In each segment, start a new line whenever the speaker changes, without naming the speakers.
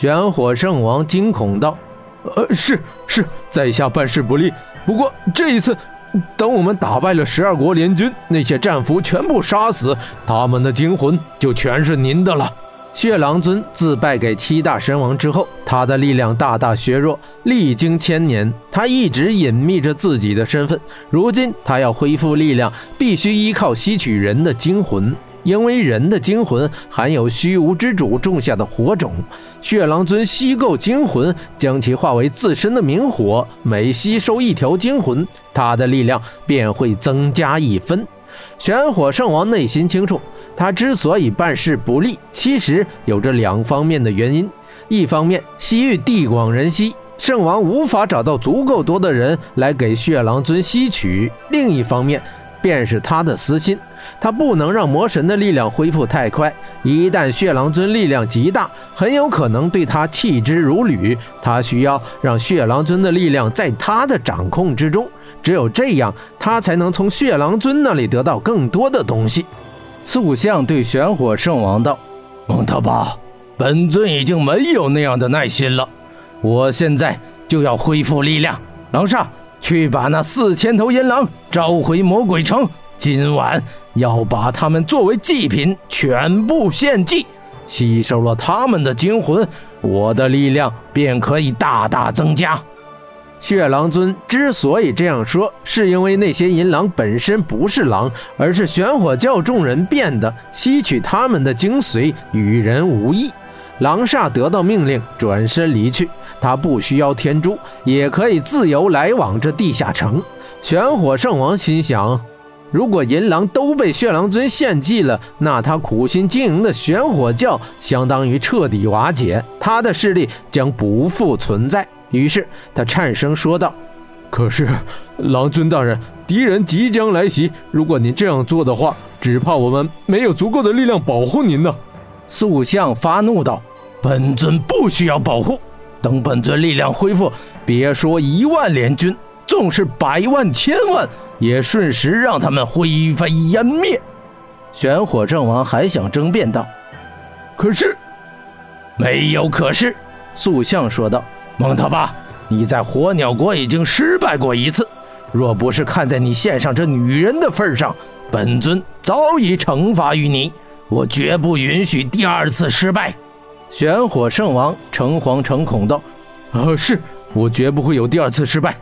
玄火圣王惊恐道：“
呃，是是，在下办事不力。不过这一次，等我们打败了十二国联军，那些战俘全部杀死，他们的精魂就全是您的了。”
血狼尊自败给七大神王之后，他的力量大大削弱。历经千年，他一直隐秘着自己的身份。如今他要恢复力量，必须依靠吸取人的精魂，因为人的精魂含有虚无之主种下的火种。血狼尊吸够精魂，将其化为自身的明火，每吸收一条精魂，他的力量便会增加一分。玄火圣王内心清楚。他之所以办事不利，其实有着两方面的原因。一方面，西域地广人稀，圣王无法找到足够多的人来给血狼尊吸取；另一方面，便是他的私心，他不能让魔神的力量恢复太快。一旦血狼尊力量极大，很有可能对他弃之如履。他需要让血狼尊的力量在他的掌控之中，只有这样，他才能从血狼尊那里得到更多的东西。
塑像对玄火圣王道：“蒙特巴，本尊已经没有那样的耐心了，我现在就要恢复力量。狼煞，去把那四千头阴狼召回魔鬼城，今晚要把他们作为祭品全部献祭。吸收了他们的精魂，我的力量便可以大大增加。”
血狼尊之所以这样说，是因为那些银狼本身不是狼，而是玄火教众人变的，吸取他们的精髓与人无异。狼煞得到命令，转身离去，他不需要天珠，也可以自由来往这地下城。玄火圣王心想，如果银狼都被血狼尊献祭了，那他苦心经营的玄火教相当于彻底瓦解，他的势力将不复存在。于是他颤声说道：“
可是，狼尊大人，敌人即将来袭。如果您这样做的话，只怕我们没有足够的力量保护您呢。”
塑像发怒道：“
本尊不需要保护。等本尊力量恢复，别说一万联军，纵是百万、千万，也瞬时让他们灰飞烟灭。”
玄火正王还想争辩道：“
可是，没有可是。”塑像说道。蒙特巴，你在火鸟国已经失败过一次，若不是看在你献上这女人的份上，本尊早已惩罚于你。我绝不允许第二次失败。
玄火圣王诚惶诚恐道：“
啊，是我绝不会有第二次失败。”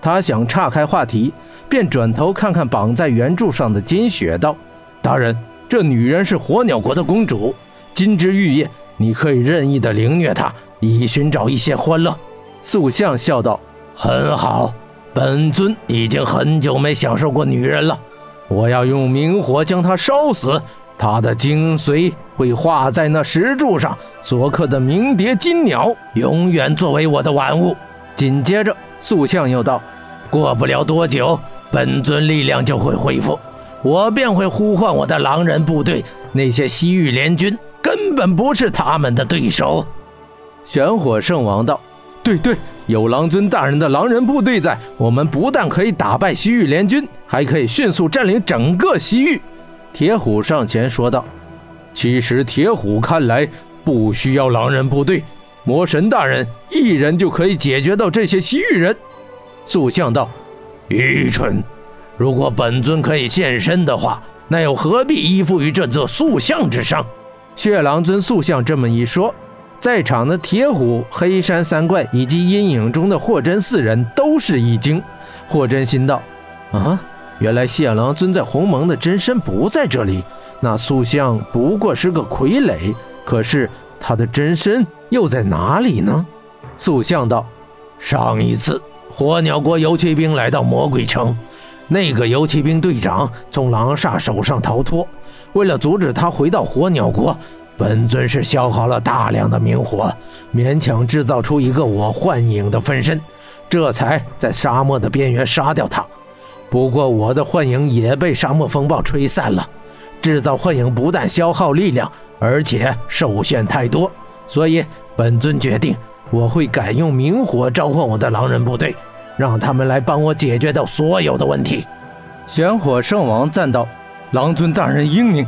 他想岔开话题，便转头看看绑在圆柱上的金雪，道：“
大人，这女人是火鸟国的公主，金枝玉叶，你可以任意的凌虐她。”以寻找一些欢乐，
塑像笑道：“
很好，本尊已经很久没享受过女人了。我要用明火将她烧死，她的精髓会化在那石柱上所刻的鸣蝶金鸟，永远作为我的玩物。”
紧接着，塑像又道：“
过不了多久，本尊力量就会恢复，我便会呼唤我的狼人部队。那些西域联军根本不是他们的对手。”
玄火圣王道：“
对对，有狼尊大人的狼人部队在，我们不但可以打败西域联军，还可以迅速占领整个西域。”
铁虎上前说道：“
其实铁虎看来不需要狼人部队，魔神大人一人就可以解决到这些西域人。”
塑像道：“
愚蠢！如果本尊可以现身的话，那又何必依附于这座塑像之上？”
血狼尊塑像这么一说。在场的铁虎、黑山三怪以及阴影中的霍真四人都是一惊。霍真心道：“啊，原来血狼尊在鸿蒙的真身不在这里，那塑像不过是个傀儡。可是他的真身又在哪里呢？”
塑像道：“上一次火鸟国游骑兵来到魔鬼城，那个游骑兵队长从狼煞手上逃脱，为了阻止他回到火鸟国。”本尊是消耗了大量的明火，勉强制造出一个我幻影的分身，这才在沙漠的边缘杀掉他。不过我的幻影也被沙漠风暴吹散了。制造幻影不但消耗力量，而且受限太多，所以本尊决定我会改用明火召唤我的狼人部队，让他们来帮我解决掉所有的问题。
玄火圣王赞道：“狼尊大人英明。”